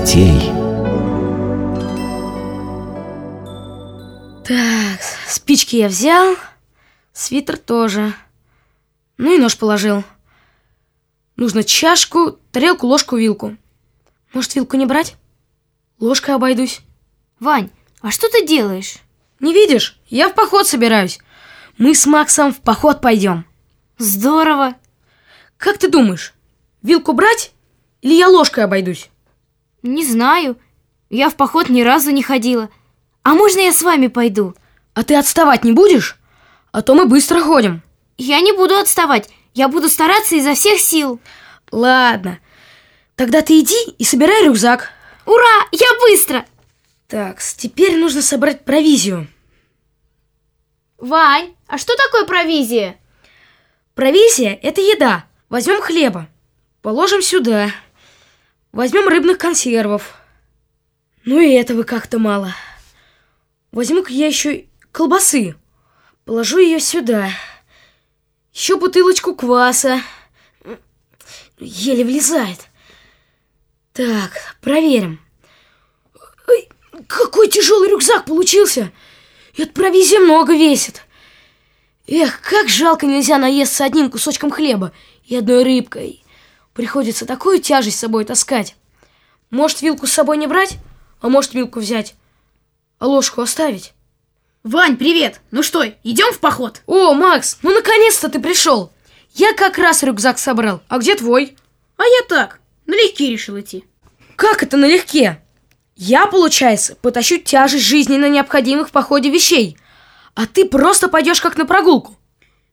детей. Так, спички я взял, свитер тоже. Ну и нож положил. Нужно чашку, тарелку, ложку, вилку. Может, вилку не брать? Ложкой обойдусь. Вань, а что ты делаешь? Не видишь? Я в поход собираюсь. Мы с Максом в поход пойдем. Здорово. Как ты думаешь, вилку брать или я ложкой обойдусь? Не знаю. Я в поход ни разу не ходила. А можно я с вами пойду? А ты отставать не будешь? А то мы быстро ходим. Я не буду отставать. Я буду стараться изо всех сил. Ладно. Тогда ты иди и собирай рюкзак. Ура! Я быстро! Так, теперь нужно собрать провизию. Вань, а что такое провизия? Провизия – это еда. Возьмем хлеба, положим сюда. Возьмем рыбных консервов. Ну и этого как-то мало. Возьму-ка я еще колбасы. Положу ее сюда. Еще бутылочку кваса. Еле влезает. Так, проверим. Ой, какой тяжелый рюкзак получился. И от провизии много весит. Эх, как жалко нельзя наесться одним кусочком хлеба и одной рыбкой. Приходится такую тяжесть с собой таскать. Может, вилку с собой не брать, а может, вилку взять, а ложку оставить. Вань, привет! Ну что, идем в поход? О, Макс, ну наконец-то ты пришел. Я как раз рюкзак собрал. А где твой? А я так, налегке решил идти. Как это налегке? Я, получается, потащу тяжесть жизненно необходимых в походе вещей – а ты просто пойдешь как на прогулку.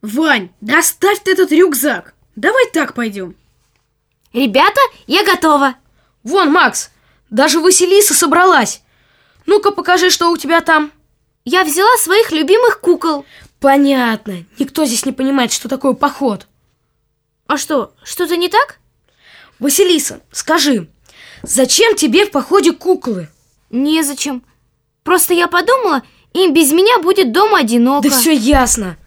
Вань, доставь ты этот рюкзак. Давай так пойдем. Ребята, я готова. Вон, Макс, даже Василиса собралась. Ну-ка, покажи, что у тебя там. Я взяла своих любимых кукол. Понятно. Никто здесь не понимает, что такое поход. А что, что-то не так? Василиса, скажи, зачем тебе в походе куклы? Незачем. Просто я подумала, им без меня будет дома одиноко. Да все ясно.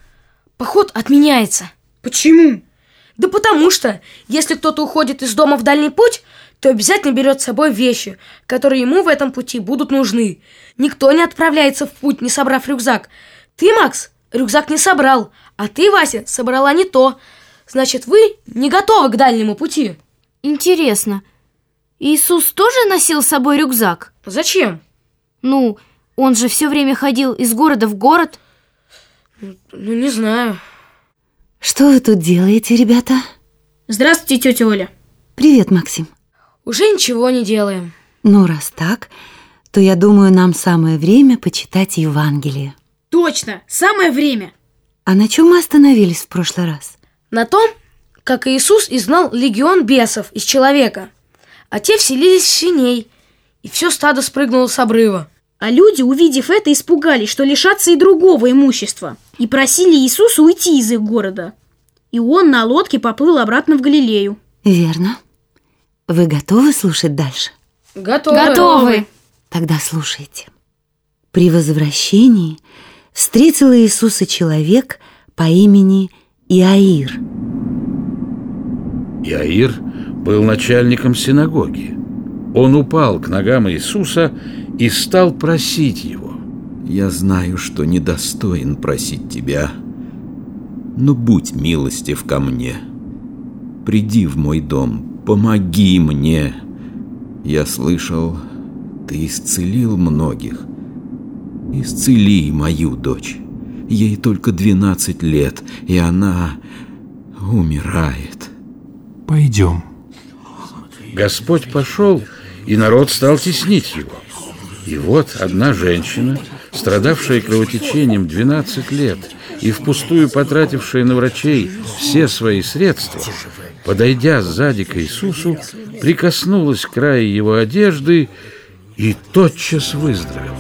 Поход отменяется. Почему? Да потому что, если кто-то уходит из дома в дальний путь, то обязательно берет с собой вещи, которые ему в этом пути будут нужны. Никто не отправляется в путь, не собрав рюкзак. Ты, Макс, рюкзак не собрал, а ты, Вася, собрала не то. Значит, вы не готовы к дальнему пути. Интересно, Иисус тоже носил с собой рюкзак? Зачем? Ну, он же все время ходил из города в город. Ну, не знаю. Что вы тут делаете, ребята? Здравствуйте, тетя Оля. Привет, Максим. Уже ничего не делаем. Ну, раз так, то я думаю, нам самое время почитать Евангелие. Точно, самое время. А на чем мы остановились в прошлый раз? На том, как Иисус изгнал легион бесов из человека, а те вселились в свиней, и все стадо спрыгнуло с обрыва. А люди, увидев это, испугались, что лишатся и другого имущества, и просили Иисуса уйти из их города. И он на лодке поплыл обратно в Галилею. Верно. Вы готовы слушать дальше? Готовы. Готовы. Тогда слушайте. При возвращении встретил Иисуса человек по имени Иаир. Иаир был начальником синагоги. Он упал к ногам Иисуса и стал просить его. «Я знаю, что недостоин просить тебя, но будь милостив ко мне. Приди в мой дом, помоги мне. Я слышал, ты исцелил многих. Исцели мою дочь. Ей только 12 лет, и она умирает. Пойдем. Господь пошел, и народ стал теснить его. И вот одна женщина, страдавшая кровотечением 12 лет и впустую потратившая на врачей все свои средства, подойдя сзади к Иисусу, прикоснулась к краю его одежды и тотчас выздоровел.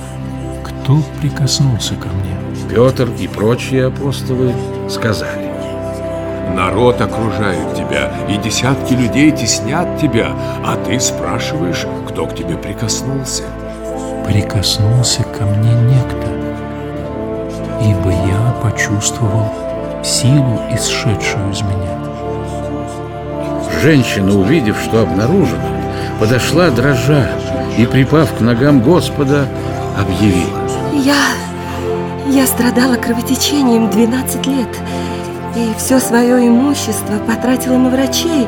Кто прикоснулся ко мне? Петр и прочие апостолы сказали. Народ окружает тебя, и десятки людей теснят тебя, а ты спрашиваешь, кто к тебе прикоснулся прикоснулся ко мне некто, ибо я почувствовал силу, исшедшую из меня. Женщина, увидев, что обнаружена, подошла дрожа и, припав к ногам Господа, объявила. Я... я страдала кровотечением 12 лет и все свое имущество потратила на врачей,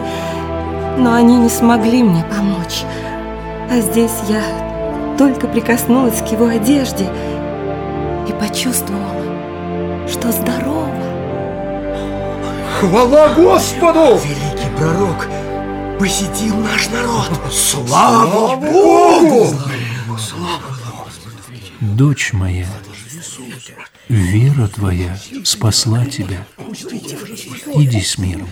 но они не смогли мне помочь. А здесь я только прикоснулась к его одежде и почувствовала, что здорова. Хвала Господу! Великий пророк посетил наш народ. Слава Богу! Дочь моя, вера твоя спасла тебя. Иди с миром.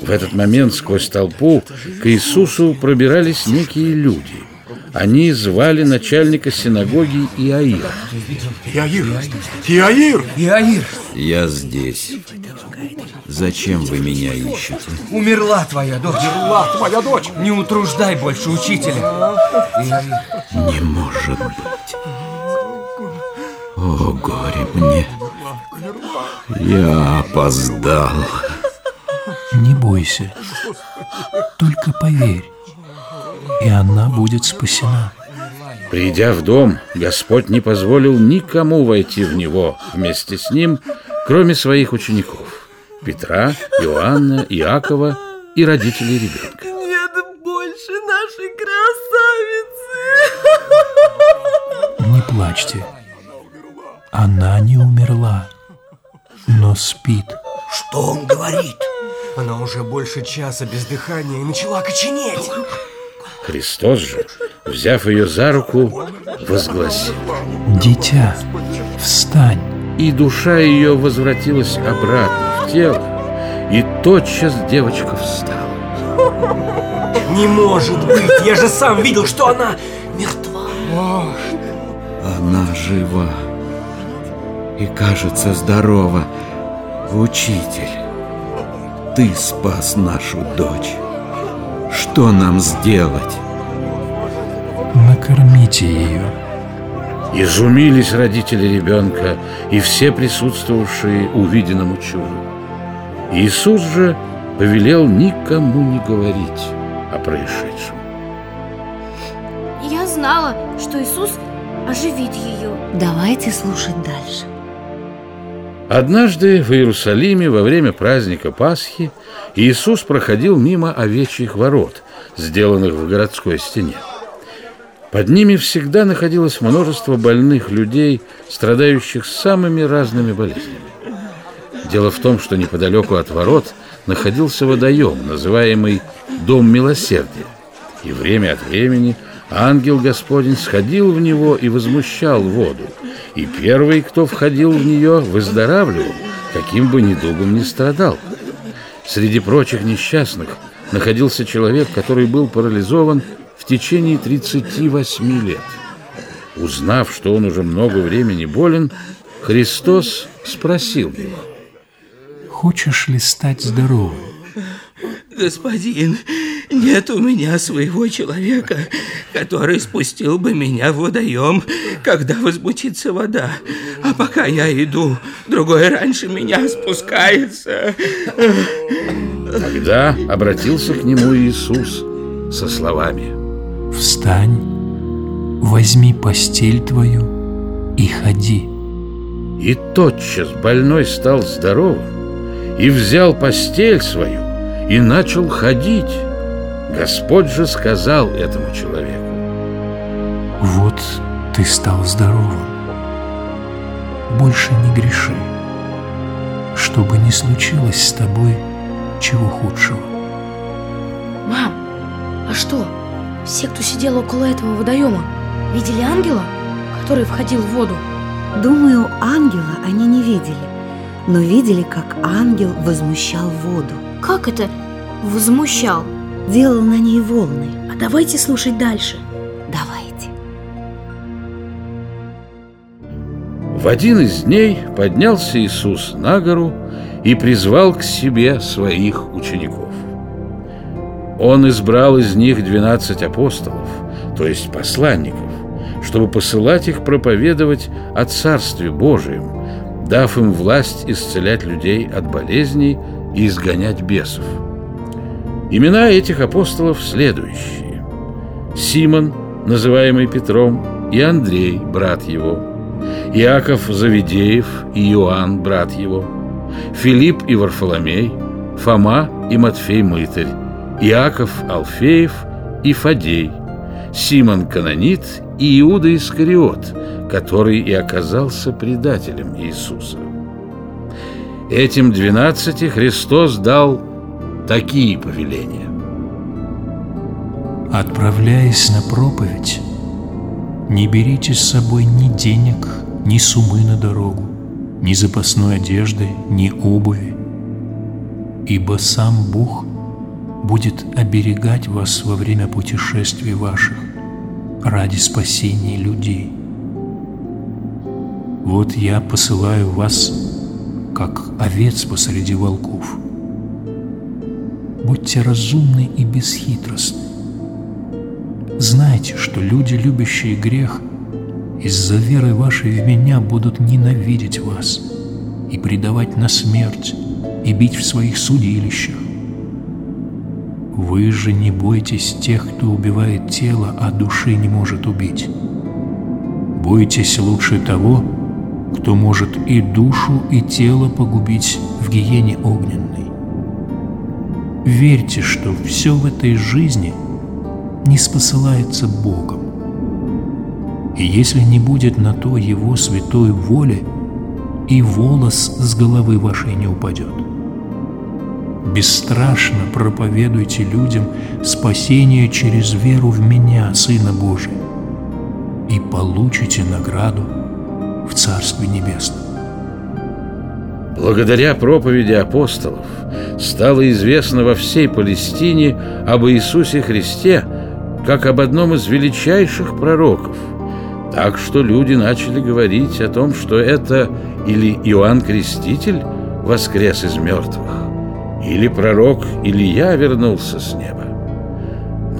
В этот момент сквозь толпу к Иисусу пробирались некие люди. Они звали начальника синагоги Иаира. Иаир! Иаир! Иаир, Я здесь. Зачем вы меня ищете? умерла твоя дочь. Умерла твоя дочь! Не утруждай больше учителя. Иаир, Не может быть. О, горе мне. Я опоздал. Не бойся, только поверь, и она будет спасена. Придя в дом, Господь не позволил никому войти в него вместе с ним, кроме своих учеников – Петра, Иоанна, Иакова и родителей ребенка. Нет больше нашей красавицы! Не плачьте. Она не умерла, но спит. что он говорит? Она уже больше часа без дыхания и начала коченеть. Христос же, взяв ее за руку, возгласил. Дитя, встань. И душа ее возвратилась обратно в тело, и тотчас девочка встала. Не может быть, я же сам видел, что она мертва. Она жива. И кажется здорова. Учитель, ты спас нашу дочь. Что нам сделать? Накормите ее. Изумились родители ребенка и все присутствовавшие увиденному чуду. Иисус же повелел никому не говорить о происшедшем. Я знала, что Иисус оживит ее. Давайте слушать дальше. Однажды в Иерусалиме во время праздника Пасхи Иисус проходил мимо овечьих ворот, сделанных в городской стене. Под ними всегда находилось множество больных людей, страдающих самыми разными болезнями. Дело в том, что неподалеку от ворот находился водоем, называемый «Дом милосердия», и время от времени ангел Господень сходил в него и возмущал воду, и первый, кто входил в нее, выздоравливал, каким бы недугом ни страдал. Среди прочих несчастных находился человек, который был парализован в течение 38 лет. Узнав, что он уже много времени болен, Христос спросил его. Хочешь ли стать здоровым? Господин, нет у меня своего человека, который спустил бы меня в водоем, когда возмутится вода. А пока я иду, другой раньше меня спускается. Тогда обратился к нему Иисус со словами. Встань, возьми постель твою и ходи. И тотчас больной стал здоровым и взял постель свою и начал ходить. Господь же сказал этому человеку. Вот ты стал здоровым. Больше не греши, чтобы не случилось с тобой чего худшего. Мам, а что? Все, кто сидел около этого водоема, видели ангела, который входил в воду? Думаю, ангела они не видели, но видели, как ангел возмущал воду, Как это возмущал? делал на ней волны. А давайте слушать дальше. Давайте. В один из дней поднялся Иисус на гору и призвал к себе своих учеников. Он избрал из них двенадцать апостолов, то есть посланников, чтобы посылать их проповедовать о Царстве Божием, дав им власть исцелять людей от болезней и изгонять бесов. Имена этих апостолов следующие. Симон, называемый Петром, и Андрей, брат его, Иаков Завидеев и Иоанн, брат его, Филипп и Варфоломей, Фома и Матфей Мытарь, Иаков Алфеев и Фадей, Симон Канонит и Иуда Искариот, который и оказался предателем Иисуса. Этим двенадцати Христос дал такие повеления. Отправляясь на проповедь, не берите с собой ни денег, ни сумы на дорогу, ни запасной одежды, ни обуви, ибо сам Бог будет оберегать вас во время путешествий ваших ради спасения людей. Вот я посылаю вас, как овец посреди волков. Будьте разумны и бесхитростны. Знайте, что люди, любящие грех, из-за веры вашей в меня будут ненавидеть вас и предавать на смерть, и бить в своих судилищах. Вы же не бойтесь тех, кто убивает тело, а души не может убить. Бойтесь лучше того, кто может и душу, и тело погубить в гиене огненной. Верьте, что все в этой жизни не спосылается Богом. И если не будет на то Его святой воли, и волос с головы вашей не упадет. Бесстрашно проповедуйте людям спасение через веру в Меня, Сына Божия, и получите награду в Царстве Небесном. Благодаря проповеди апостолов стало известно во всей Палестине об Иисусе Христе как об одном из величайших пророков. Так что люди начали говорить о том, что это или Иоанн Креститель воскрес из мертвых, или пророк Илья вернулся с неба.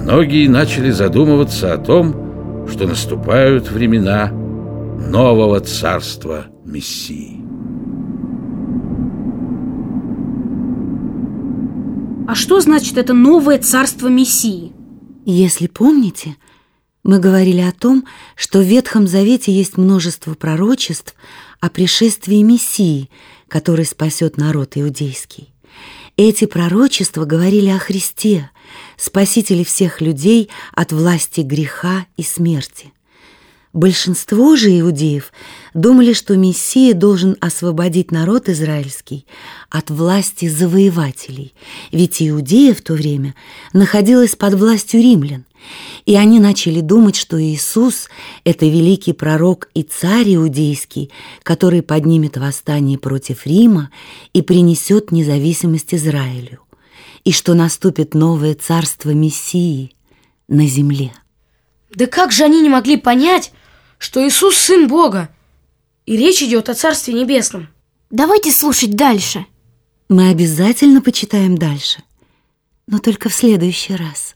Многие начали задумываться о том, что наступают времена нового царства Мессии. А что значит это новое царство Мессии? Если помните, мы говорили о том, что в Ветхом Завете есть множество пророчеств о пришествии Мессии, который спасет народ иудейский. Эти пророчества говорили о Христе, Спасителе всех людей от власти греха и смерти. Большинство же иудеев думали, что Мессия должен освободить народ израильский от власти завоевателей, ведь Иудея в то время находилась под властью римлян, и они начали думать, что Иисус – это великий пророк и царь иудейский, который поднимет восстание против Рима и принесет независимость Израилю, и что наступит новое царство Мессии на земле. Да как же они не могли понять, что Иисус Сын Бога, и речь идет о Царстве Небесном? Давайте слушать дальше. Мы обязательно почитаем дальше, но только в следующий раз.